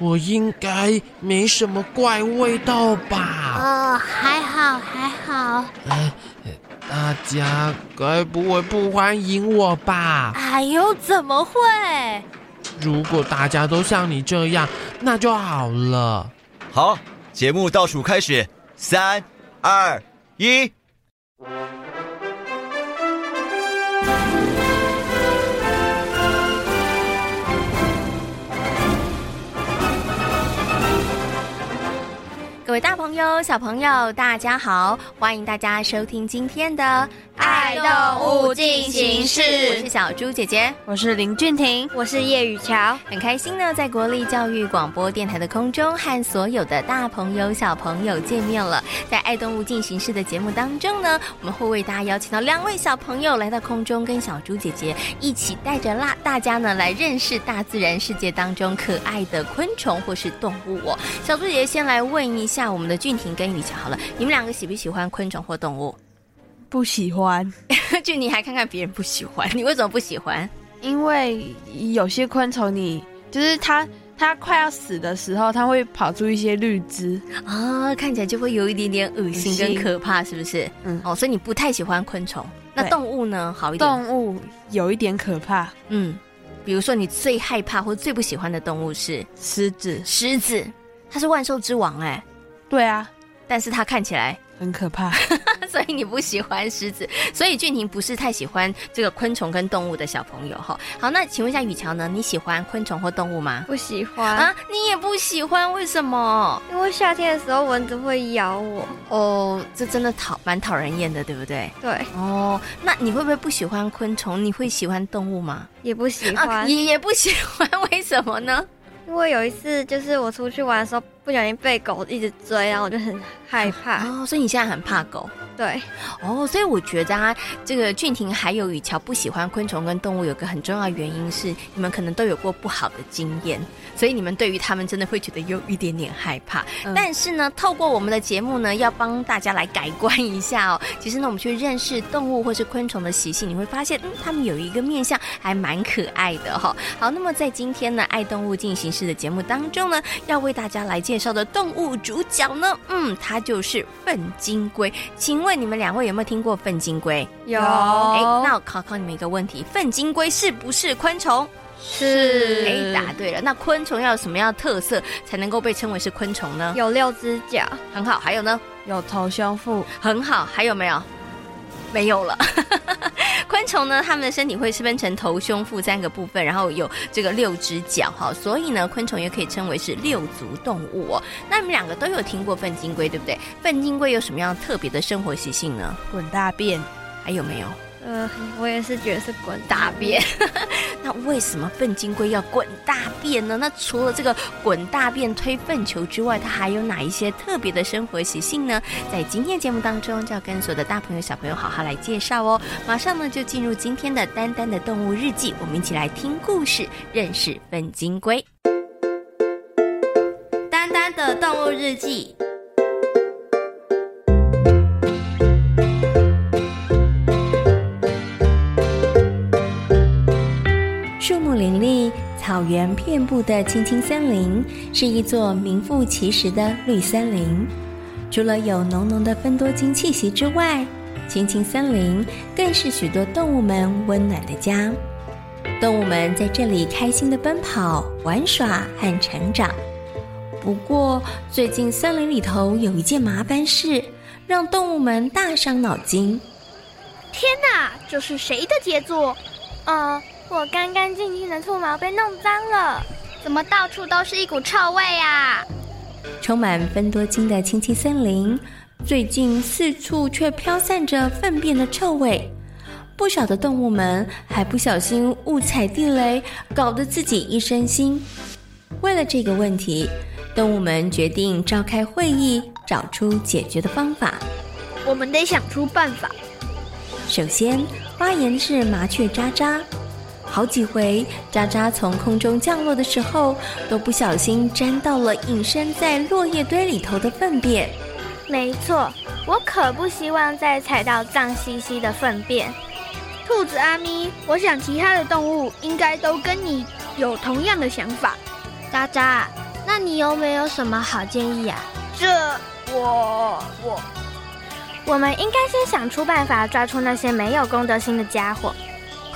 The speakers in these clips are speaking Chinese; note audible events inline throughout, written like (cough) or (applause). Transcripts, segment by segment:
我应该没什么怪味道吧？哦，还好还好。呃，大家该不会不欢迎我吧？哎呦，怎么会？如果大家都像你这样，那就好了。好，节目倒数开始，三、二、一。各位大朋友、小朋友，大家好！欢迎大家收听今天的《爱动物进行式》。我是小猪姐姐，我是林俊婷，我是叶雨乔。很开心呢，在国立教育广播电台的空中和所有的大朋友、小朋友见面了。在《爱动物进行式》的节目当中呢，我们会为大家邀请到两位小朋友来到空中，跟小猪姐姐一起带着辣大家呢来认识大自然世界当中可爱的昆虫或是动物哦。小猪姐姐先来问一下。我们的俊婷跟雨乔好了，你们两个喜不喜欢昆虫或动物？不喜欢。(laughs) 就你还看看别人不喜欢，你为什么不喜欢？因为有些昆虫，你就是它，它快要死的时候，它会跑出一些绿枝啊，看起来就会有一点点恶心跟可怕，是不是？嗯，哦，所以你不太喜欢昆虫。那动物呢？好一点。动物有一点可怕。嗯，比如说你最害怕或最不喜欢的动物是狮子。狮子，它是万兽之王哎、欸。对啊，但是它看起来很可怕，(laughs) 所以你不喜欢狮子，所以俊婷不是太喜欢这个昆虫跟动物的小朋友哈。好，那请问一下雨乔呢？你喜欢昆虫或动物吗？不喜欢啊，你也不喜欢，为什么？因为夏天的时候蚊子会咬我。哦，这真的讨蛮讨人厌的，对不对？对。哦，那你会不会不喜欢昆虫？你会喜欢动物吗？也不喜欢，啊、也也不喜欢，为什么呢？因为有一次，就是我出去玩的时候，不小心被狗一直追，然后我就很害怕。哦，所以你现在很怕狗。对，哦，所以我觉得啊，这个俊婷还有雨乔不喜欢昆虫跟动物，有个很重要的原因是，你们可能都有过不好的经验，所以你们对于他们真的会觉得有一点点害怕。嗯、但是呢，透过我们的节目呢，要帮大家来改观一下哦。其实呢，我们去认识动物或是昆虫的习性，你会发现，嗯，他们有一个面相还蛮可爱的哈、哦。好，那么在今天呢，爱动物进行式的节目当中呢，要为大家来介绍的动物主角呢，嗯，它就是粪金龟，请问。问你们两位有没有听过粪金龟？有。哎，那我考考你们一个问题：粪金龟是不是昆虫？是。哎，答对了。那昆虫要有什么样的特色才能够被称为是昆虫呢？有六只脚，很好。还有呢？有头胸腹，很好。还有没有？没有了。(laughs) 昆虫呢，它们的身体会是分成头、胸、腹三个部分，然后有这个六只脚哈，所以呢，昆虫也可以称为是六足动物哦。那你们两个都有听过粪金龟，对不对？粪金龟有什么样特别的生活习性呢？滚大便，还有没有？呃，我也是觉得是滚大便。(laughs) 那为什么粪金龟要滚大便呢？那除了这个滚大便推粪球之外，它还有哪一些特别的生活习性呢？在今天节目当中，就要跟所有的大朋友小朋友好好来介绍哦。马上呢，就进入今天的丹丹的动物日记，我们一起来听故事，认识粪金龟。丹丹的动物日记。草原遍布的青青森林，是一座名副其实的绿森林。除了有浓浓的芬多精气息之外，青青森林更是许多动物们温暖的家。动物们在这里开心地奔跑、玩耍和成长。不过，最近森林里头有一件麻烦事，让动物们大伤脑筋。天哪，这是谁的杰作？呃。我干干净净的兔毛被弄脏了，怎么到处都是一股臭味呀？充满芬多精的青青森林，最近四处却飘散着粪便的臭味。不少的动物们还不小心误踩地雷，搞得自己一身腥。为了这个问题，动物们决定召开会议，找出解决的方法。我们得想出办法。首先，发言是麻雀渣渣。好几回，渣渣从空中降落的时候，都不小心沾到了隐身在落叶堆里头的粪便。没错，我可不希望再踩到脏兮兮的粪便。兔子阿咪，我想其他的动物应该都跟你有同样的想法。渣渣，那你有没有什么好建议呀？这，我我，我们应该先想出办法抓出那些没有公德心的家伙。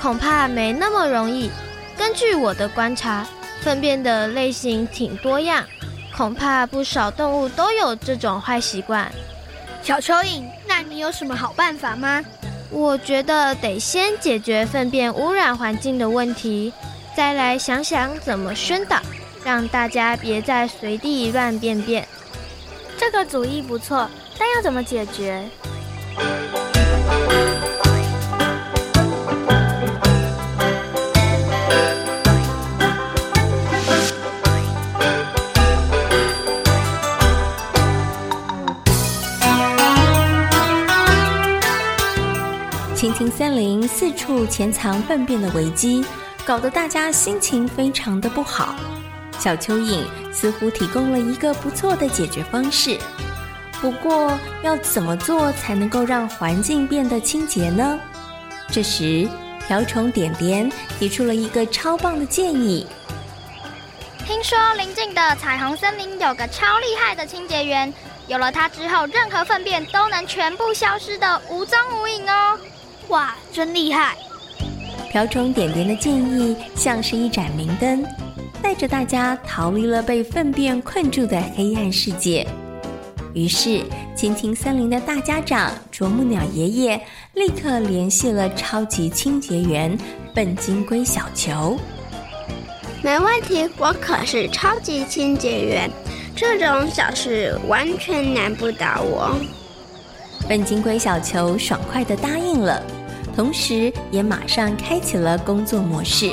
恐怕没那么容易。根据我的观察，粪便的类型挺多样，恐怕不少动物都有这种坏习惯。小蚯蚓，那你有什么好办法吗？我觉得得先解决粪便污染环境的问题，再来想想怎么宣导，让大家别再随地乱便便。这个主意不错，但要怎么解决？青森林四处潜藏粪便的危机，搞得大家心情非常的不好。小蚯蚓似乎提供了一个不错的解决方式，不过要怎么做才能够让环境变得清洁呢？这时，瓢虫点点提出了一个超棒的建议。听说邻近的彩虹森林有个超厉害的清洁员，有了它之后，任何粪便都能全部消失的无踪无影哦。哇，真厉害！瓢虫点点的建议像是一盏明灯，带着大家逃离了被粪便困住的黑暗世界。于是，青青森林的大家长啄木鸟爷爷立刻联系了超级清洁员笨金龟小球。没问题，我可是超级清洁员，这种小事完全难不倒我。笨金龟小球爽快的答应了，同时也马上开启了工作模式。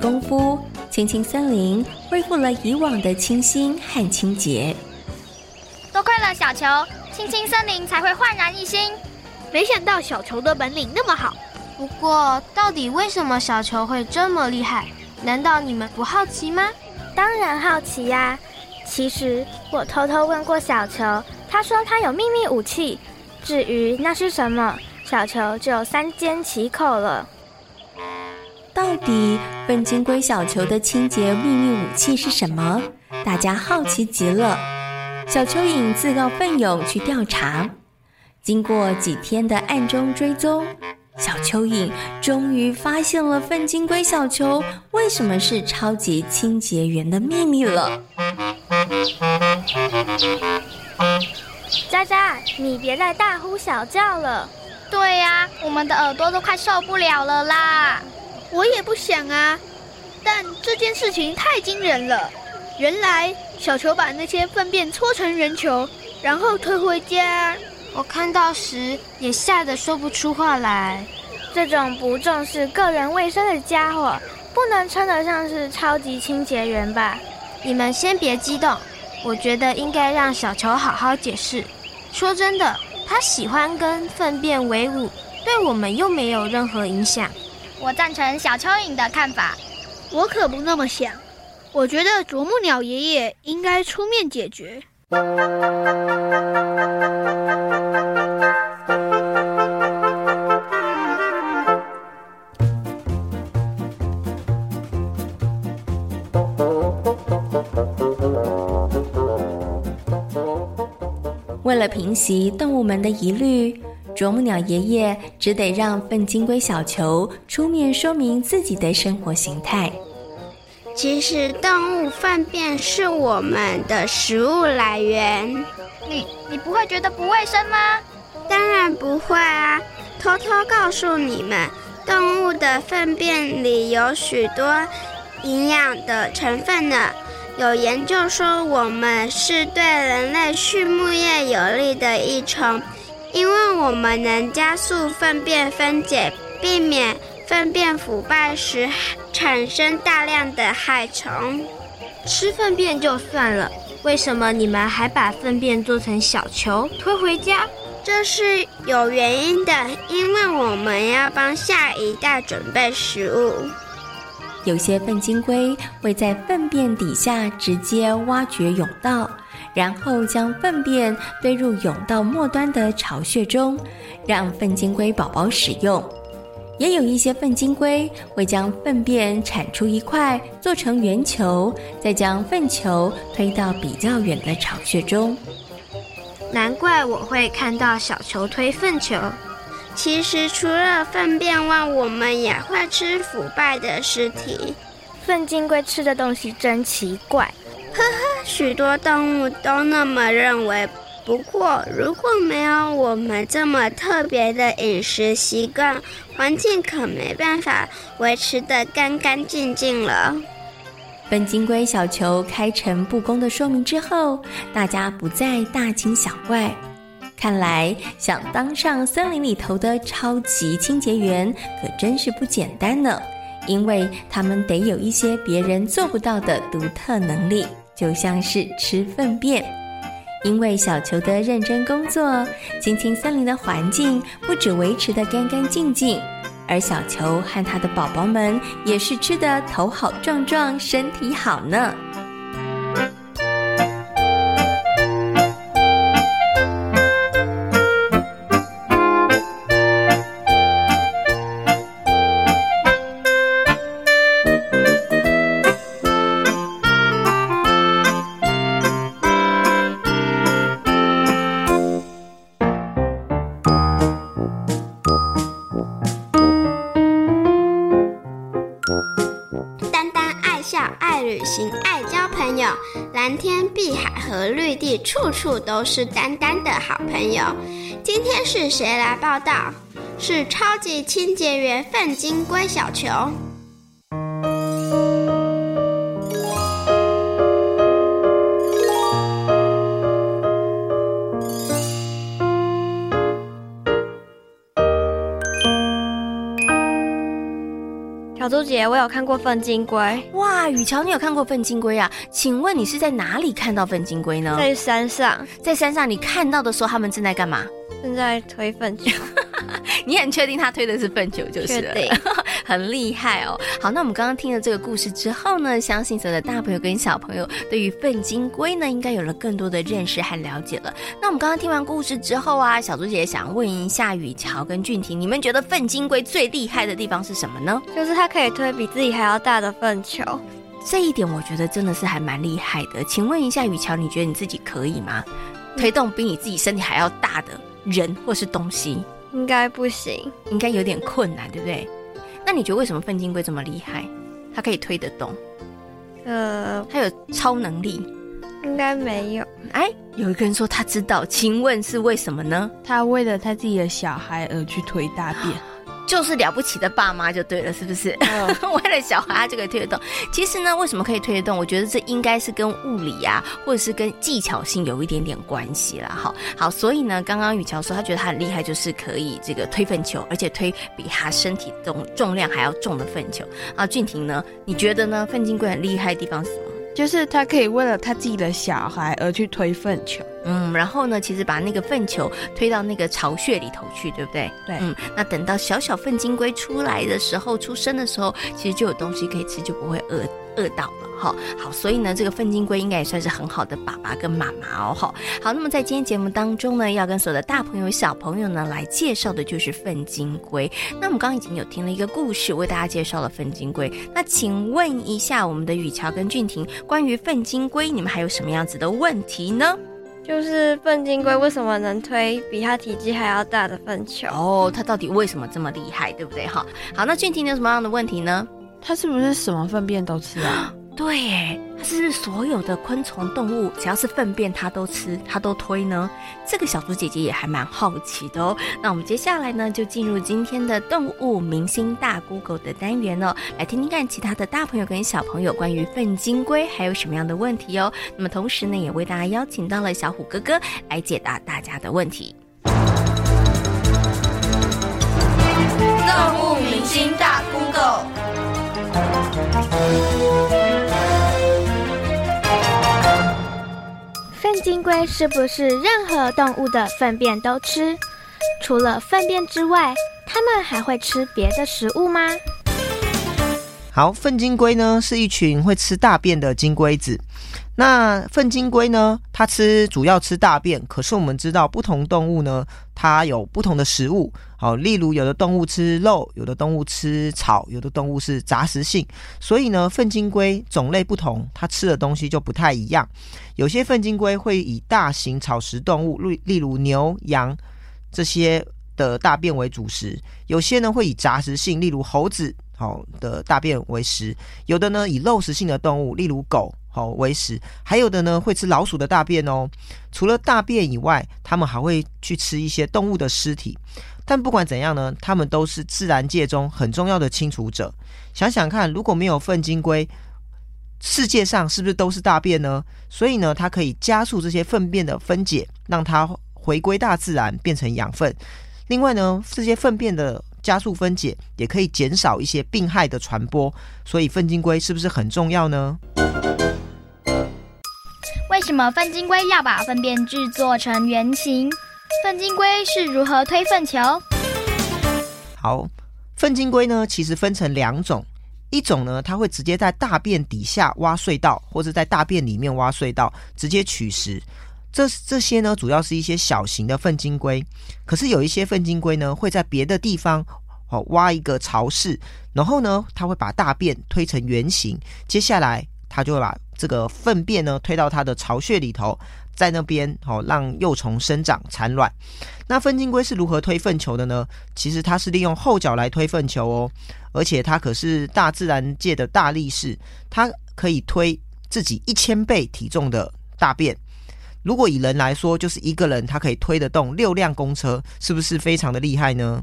功夫，青青森林恢复了以往的清新和清洁。多亏了小球，青青森林才会焕然一新。没想到小球的本领那么好。不过，到底为什么小球会这么厉害？难道你们不好奇吗？当然好奇呀！其实我偷偷问过小球，他说他有秘密武器。至于那是什么，小球就三缄其口了。到底笨金龟小球的清洁秘密武器是什么？大家好奇极了。小蚯蚓自告奋勇去调查。经过几天的暗中追踪，小蚯蚓终于发现了笨金龟小球为什么是超级清洁员的秘密了。渣渣，你别再大呼小叫了。对呀，我们的耳朵都快受不了了啦。我也不想啊，但这件事情太惊人了。原来小球把那些粪便搓成圆球，然后推回家。我看到时也吓得说不出话来。这种不重视个人卫生的家伙，不能称得上是超级清洁员吧？你们先别激动，我觉得应该让小球好好解释。说真的，他喜欢跟粪便为伍，对我们又没有任何影响。我赞成小蚯蚓的看法，我可不那么想。我觉得啄木鸟爷爷应该出面解决。为了平息动物们的疑虑。啄木鸟爷爷只得让笨金龟小球出面说明自己的生活形态。其实动物粪便是我们的食物来源。你你不会觉得不卫生吗？当然不会啊！偷偷告诉你们，动物的粪便里有许多营养的成分呢。有研究说，我们是对人类畜牧业有利的益虫，因为我们能加速粪便分解，避免。粪便腐败时产生大量的害虫。吃粪便就算了，为什么你们还把粪便做成小球推回家？这是有原因的，因为我们要帮下一代准备食物。有些粪金龟会在粪便底下直接挖掘甬道，然后将粪便堆入甬道末端的巢穴中，让粪金龟宝宝使用。也有一些粪金龟会将粪便铲出一块，做成圆球，再将粪球推到比较远的巢穴中。难怪我会看到小球推粪球。其实除了粪便外，我们也会吃腐败的尸体。粪金龟吃的东西真奇怪，呵呵，许多动物都那么认为。不过，如果没有我们这么特别的饮食习惯，环境可没办法维持得干干净净了。本金龟小球开诚布公的说明之后，大家不再大惊小怪。看来，想当上森林里头的超级清洁员，可真是不简单呢。因为他们得有一些别人做不到的独特能力，就像是吃粪便。因为小球的认真工作，青青森林的环境不止维持得干干净净，而小球和他的宝宝们也是吃得头好壮壮，身体好呢。蓝天碧海和绿地，处处都是丹丹的好朋友。今天是谁来报道？是超级清洁员范金龟小球。小猪姐，我有看过粪金龟。哇，雨乔，你有看过粪金龟啊？请问你是在哪里看到粪金龟呢？在山上，在山上，你看到的时候，他们正在干嘛？正在推粪球。(laughs) 你很确定他推的是粪球就是了？对，(laughs) 很厉害哦。好，那我们刚刚听了这个故事之后呢，相信所有的大朋友跟小朋友对于粪金龟呢，应该有了更多的认识和了解了。那我们刚刚听完故事之后啊，小猪姐姐想问一下雨乔跟俊婷，你们觉得粪金龟最厉害的地方是什么呢？就是它可以推比自己还要大的粪球。这一点我觉得真的是还蛮厉害的。请问一下雨乔，你觉得你自己可以吗？推动比你自己身体还要大的人或是东西？应该不行，应该有点困难，对不对？那你觉得为什么粪金龟这么厉害？它可以推得动？呃，它有超能力？应该没有。哎，有一个人说他知道，请问是为什么呢？他为了他自己的小孩而去推大便。就是了不起的爸妈就对了，是不是？嗯、(laughs) 为了小孩，他就可以推得动。其实呢，为什么可以推得动？我觉得这应该是跟物理啊，或者是跟技巧性有一点点关系啦。好，好，所以呢，刚刚雨乔说他觉得他很厉害，就是可以这个推粪球，而且推比他身体重重量还要重的粪球。啊，俊廷呢？你觉得呢？粪金龟很厉害的地方是什么？就是他可以为了他自己的小孩而去推粪球，嗯，然后呢，其实把那个粪球推到那个巢穴里头去，对不对？对，嗯，那等到小小粪金龟出来的时候，出生的时候，其实就有东西可以吃，就不会饿。饿到了哈，好，所以呢，这个粪金龟应该也算是很好的爸爸跟妈妈哦，好，好，那么在今天节目当中呢，要跟所有的大朋友小朋友呢来介绍的就是粪金龟。那我们刚刚已经有听了一个故事，为大家介绍了粪金龟。那请问一下，我们的雨乔跟俊婷，关于粪金龟，你们还有什么样子的问题呢？就是粪金龟为什么能推比它体积还要大的粪球？哦，它到底为什么这么厉害，对不对？哈，好，那俊廷有什么样的问题呢？它是不是什么粪便都吃啊？(gasps) (laughs) 对，它是不是所有的昆虫动物，只要是粪便它都吃，它都推呢？这个小猪姐姐也还蛮好奇的哦。那我们接下来呢，就进入今天的动物明星大 Google 的单元哦，来听听看其他的大朋友跟小朋友关于粪金龟还有什么样的问题哦。那么同时呢，也为大家邀请到了小虎哥哥来解答大家的问题。动物明星大金龟是不是任何动物的粪便都吃？除了粪便之外，它们还会吃别的食物吗？好，粪金龟呢是一群会吃大便的金龟子。那粪金龟呢，它吃主要吃大便，可是我们知道不同动物呢，它有不同的食物。好，例如有的动物吃肉，有的动物吃草，有的动物是杂食性。所以呢，粪金龟种类不同，它吃的东西就不太一样。有些粪金龟会以大型草食动物，例例如牛、羊这些的大便为主食；有些呢会以杂食性，例如猴子好的大便为食；有的呢以肉食性的动物，例如狗好为食；还有的呢会吃老鼠的大便哦。除了大便以外，它们还会去吃一些动物的尸体。但不管怎样呢，它们都是自然界中很重要的清除者。想想看，如果没有粪金龟，世界上是不是都是大便呢？所以呢，它可以加速这些粪便的分解，让它回归大自然，变成养分。另外呢，这些粪便的加速分解，也可以减少一些病害的传播。所以，粪金龟是不是很重要呢？为什么粪金龟要把粪便制作成圆形？粪金龟是如何推粪球？好，粪金龟呢，其实分成两种，一种呢，它会直接在大便底下挖隧道，或者在大便里面挖隧道，直接取食。这这些呢，主要是一些小型的粪金龟。可是有一些粪金龟呢，会在别的地方哦挖一个巢室，然后呢，它会把大便推成圆形，接下来它就会把这个粪便呢推到它的巢穴里头。在那边哦，让幼虫生长产卵。那粪金龟是如何推粪球的呢？其实它是利用后脚来推粪球哦，而且它可是大自然界的大力士，它可以推自己一千倍体重的大便。如果以人来说，就是一个人它可以推得动六辆公车，是不是非常的厉害呢？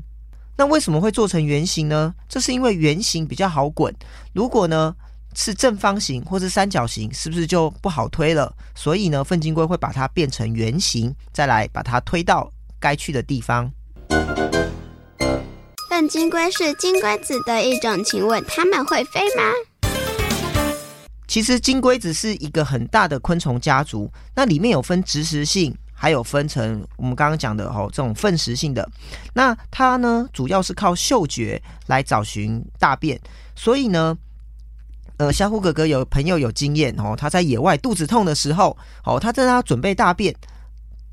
那为什么会做成圆形呢？这是因为圆形比较好滚。如果呢？是正方形或是三角形，是不是就不好推了？所以呢，粪金龟会把它变成圆形，再来把它推到该去的地方。粪金龟是金龟子的一种，请问它们会飞吗？其实金龟子是一个很大的昆虫家族，那里面有分植食性，还有分成我们刚刚讲的哦，这种粪食性的。那它呢，主要是靠嗅觉来找寻大便，所以呢。呃，小虎哥哥有朋友有经验哦，他在野外肚子痛的时候，哦，他在他准备大便，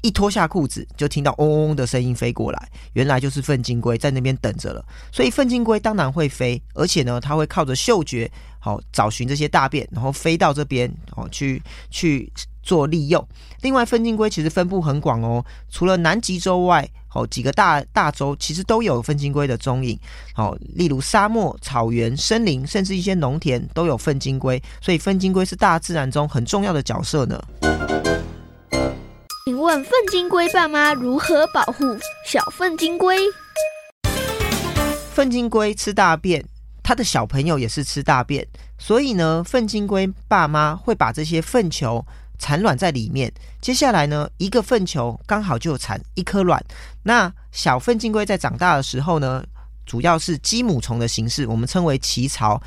一脱下裤子就听到嗡嗡嗡的声音飞过来，原来就是粪金龟在那边等着了。所以粪金龟当然会飞，而且呢，它会靠着嗅觉，好、哦、找寻这些大便，然后飞到这边，哦，去去做利用。另外，粪金龟其实分布很广哦，除了南极洲外。好，几个大大洲其实都有粪金龟的踪影。好，例如沙漠、草原、森林，甚至一些农田都有粪金龟。所以，粪金龟是大自然中很重要的角色呢。请问，粪金龟爸妈如何保护小粪金龟？粪金龟吃大便，它的小朋友也是吃大便，所以呢，粪金龟爸妈会把这些粪球。产卵在里面，接下来呢，一个粪球刚好就产一颗卵。那小粪金龟在长大的时候呢，主要是鸡母虫的形式，我们称为脐巢。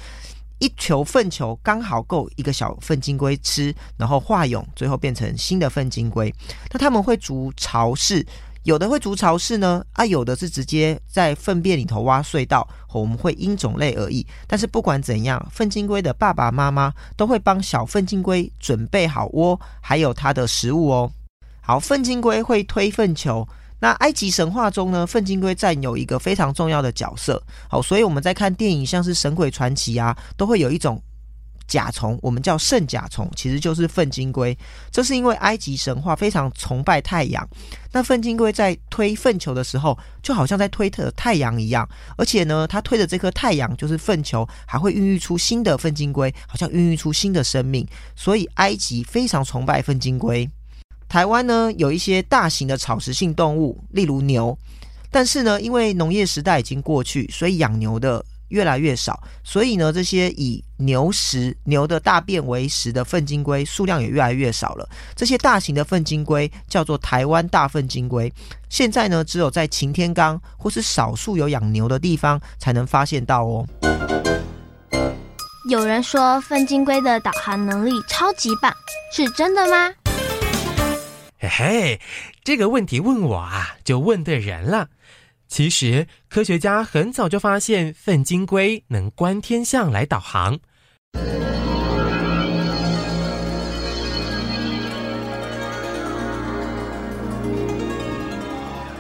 一球粪球刚好够一个小粪金龟吃，然后化蛹，最后变成新的粪金龟。那他们会筑巢室。有的会筑巢室呢，啊，有的是直接在粪便里头挖隧道，我们会因种类而异。但是不管怎样，粪金龟的爸爸妈妈都会帮小粪金龟准备好窝，还有它的食物哦。好，粪金龟会推粪球。那埃及神话中呢，粪金龟占有一个非常重要的角色。好，所以我们在看电影，像是《神鬼传奇》啊，都会有一种甲虫，我们叫圣甲虫，其实就是粪金龟。这是因为埃及神话非常崇拜太阳，那粪金龟在推粪球的时候，就好像在推特太阳一样。而且呢，它推的这颗太阳就是粪球，还会孕育出新的粪金龟，好像孕育出新的生命。所以埃及非常崇拜粪金龟。台湾呢，有一些大型的草食性动物，例如牛，但是呢，因为农业时代已经过去，所以养牛的越来越少，所以呢，这些以牛食、牛的大便为食的粪金龟数量也越来越少了。这些大型的粪金龟叫做台湾大粪金龟，现在呢，只有在擎天岗或是少数有养牛的地方才能发现到哦。有人说粪金龟的导航能力超级棒，是真的吗？嘿嘿，这个问题问我啊，就问对人了。其实，科学家很早就发现粪金龟能观天象来导航。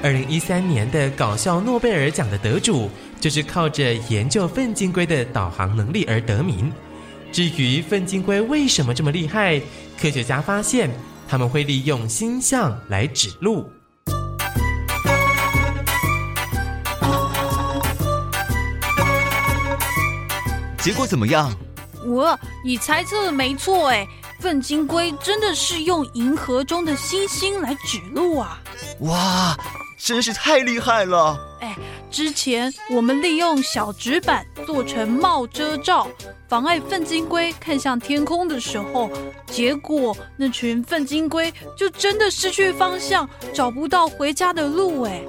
二零一三年的搞笑诺贝尔奖的得主，就是靠着研究粪金龟的导航能力而得名。至于粪金龟为什么这么厉害，科学家发现他们会利用星象来指路。结果怎么样？我，你猜测的没错哎，粪金龟真的是用银河中的星星来指路啊！哇，真是太厉害了！哎，之前我们利用小纸板做成帽遮罩，妨碍粪金龟看向天空的时候，结果那群粪金龟就真的失去方向，找不到回家的路哎。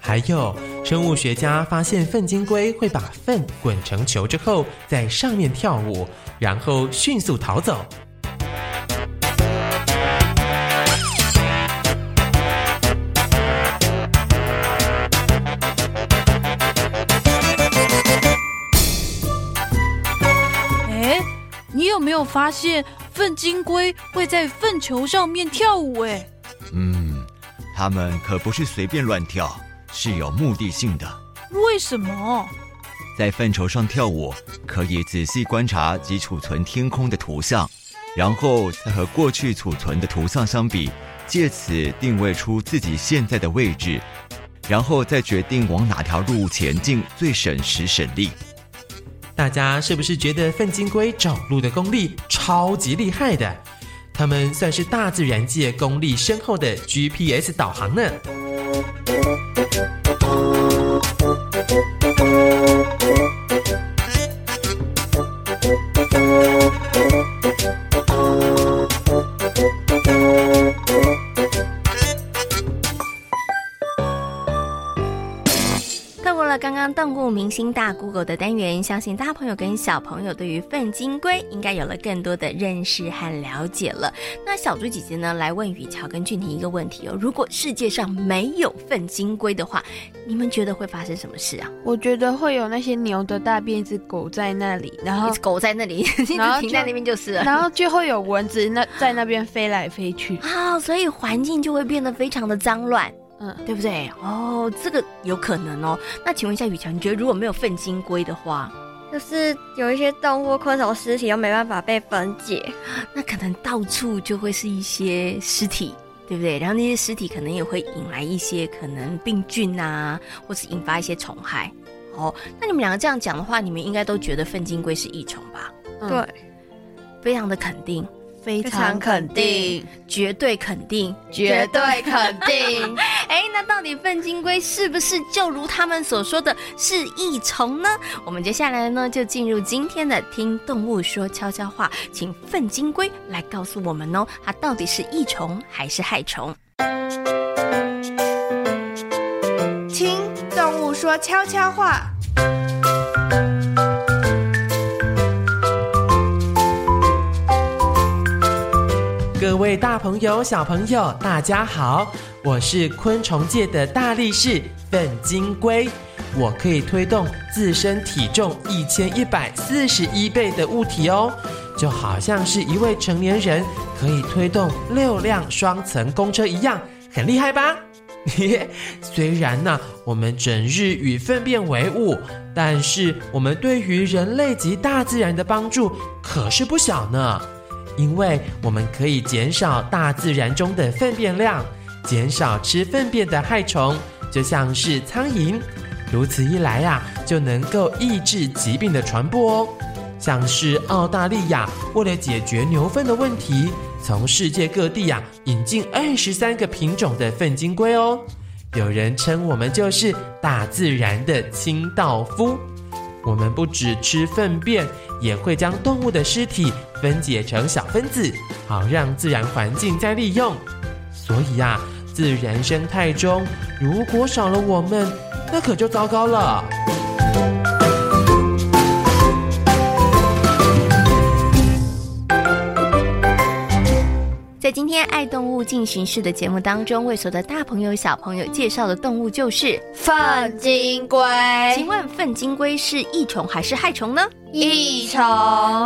还有，生物学家发现粪金龟会把粪滚成球之后，在上面跳舞，然后迅速逃走。没有发现粪金龟会在粪球上面跳舞？哎，嗯，它们可不是随便乱跳。是有目的性的。为什么？在粪球上跳舞，可以仔细观察及储存天空的图像，然后再和过去储存的图像相比，借此定位出自己现在的位置，然后再决定往哪条路前进最省时省力。大家是不是觉得粪金龟走路的功力超级厉害的？他们算是大自然界功力深厚的 GPS 导航呢？刚刚动物明星大 Google 的单元，相信大朋友跟小朋友对于粪金龟应该有了更多的认识和了解了。那小猪姐姐呢，来问雨乔跟俊廷一个问题哦：如果世界上没有粪金龟的话，你们觉得会发生什么事啊？我觉得会有那些牛的大便子狗在那里，然后狗在那里，然后停在那边就是了，然后就会有蚊子那在那边飞来飞去啊，所以环境就会变得非常的脏乱。嗯，对不对？哦，这个有可能哦。那请问一下雨强，你觉得如果没有粪金龟的话，就是有一些动物昆虫尸体又没办法被分解，(gasps) 那可能到处就会是一些尸体，对不对？然后那些尸体可能也会引来一些可能病菌啊，或是引发一些虫害。哦，那你们两个这样讲的话，你们应该都觉得粪金龟是益虫吧？嗯、对，非常的肯定。非常肯定，绝对肯定，绝对肯定。(laughs) 哎，那到底粪金龟是不是就如他们所说的是益虫呢？我们接下来呢，就进入今天的听动物说悄悄话，请粪金龟来告诉我们哦，它到底是益虫还是害虫？听动物说悄悄话。各位大朋友、小朋友，大家好！我是昆虫界的大力士粪金龟，我可以推动自身体重一千一百四十一倍的物体哦，就好像是一位成年人可以推动六辆双层公车一样，很厉害吧？(laughs) 虽然呢、我们整日与粪便为伍，但是我们对于人类及大自然的帮助可是不小呢。因为我们可以减少大自然中的粪便量，减少吃粪便的害虫，就像是苍蝇。如此一来呀、就能够抑制疾病的传播哦。像是澳大利亚为了解决牛粪的问题，从世界各地呀、引进二十三个品种的粪金龟哦。有人称我们就是大自然的清道夫。我们不只吃粪便，也会将动物的尸体分解成小分子，好让自然环境再利用。所以呀、啊，自然生态中如果少了我们，那可就糟糕了。今天爱动物进行式的节目当中，为所有的大朋友小朋友介绍的动物就是粪金龟。请问粪金龟是益虫还是害虫呢？益虫。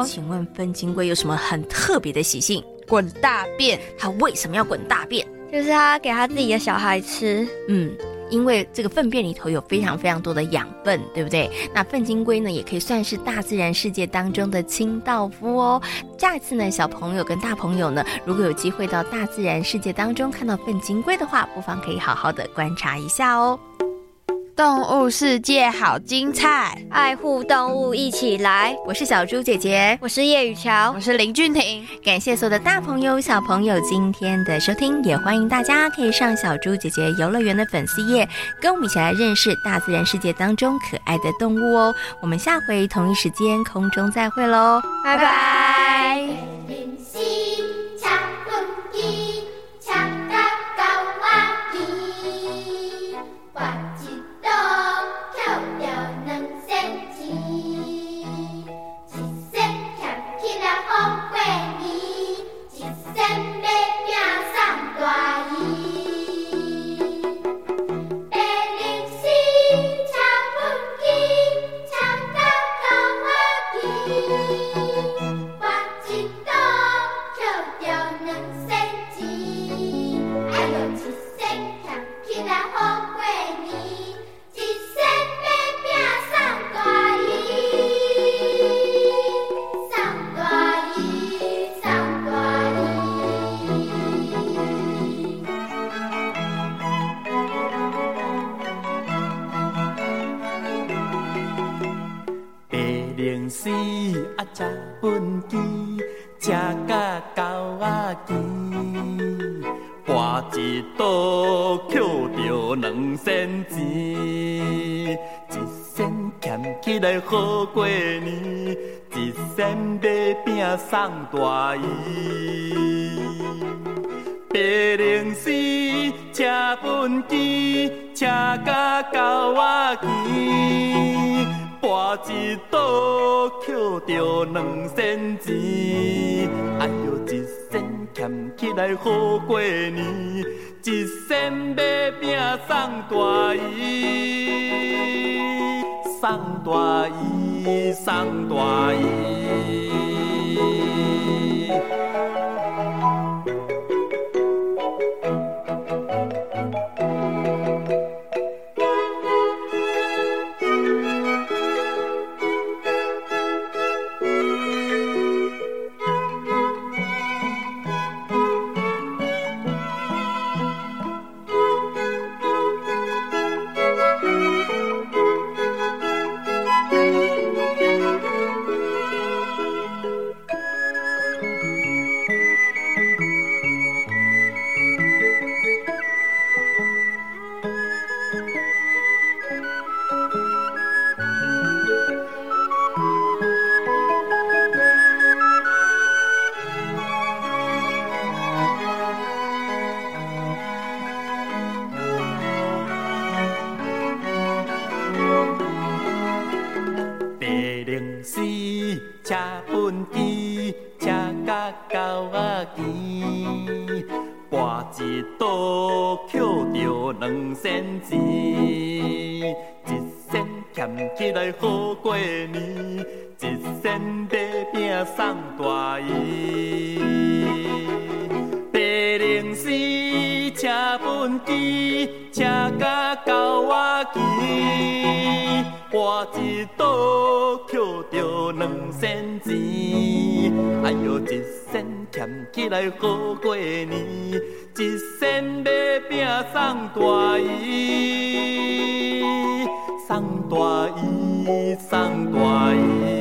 请问粪金龟有什么很特别的习性？滚大便。它为什么要滚大便？就是它给它自己的小孩吃。嗯。因为这个粪便里头有非常非常多的养分，对不对？那粪金龟呢，也可以算是大自然世界当中的清道夫哦。下一次呢，小朋友跟大朋友呢，如果有机会到大自然世界当中看到粪金龟的话，不妨可以好好的观察一下哦。动物世界好精彩，爱护动物一起来。我是小猪姐姐，我是叶雨乔，我是林俊廷。感谢所有的大朋友小朋友今天的收听，也欢迎大家可以上小猪姐姐游乐园的粉丝页，跟我们一起来认识大自然世界当中可爱的动物哦。我们下回同一时间空中再会喽，拜拜。一仙捡起来好过年，一仙买饼送大姨。白龙丝车粪机，车甲狗仔骑，跋一倒捡着两仙钱。哎呦，一仙俭起来好过年，一身买饼送大姨。送大姨，送大姨。车畚箕，车甲到我墘，我一倒捡着两仙钱，哎呦，一仙俭起来好过年，一仙买饼送大姨，送大姨，送大姨。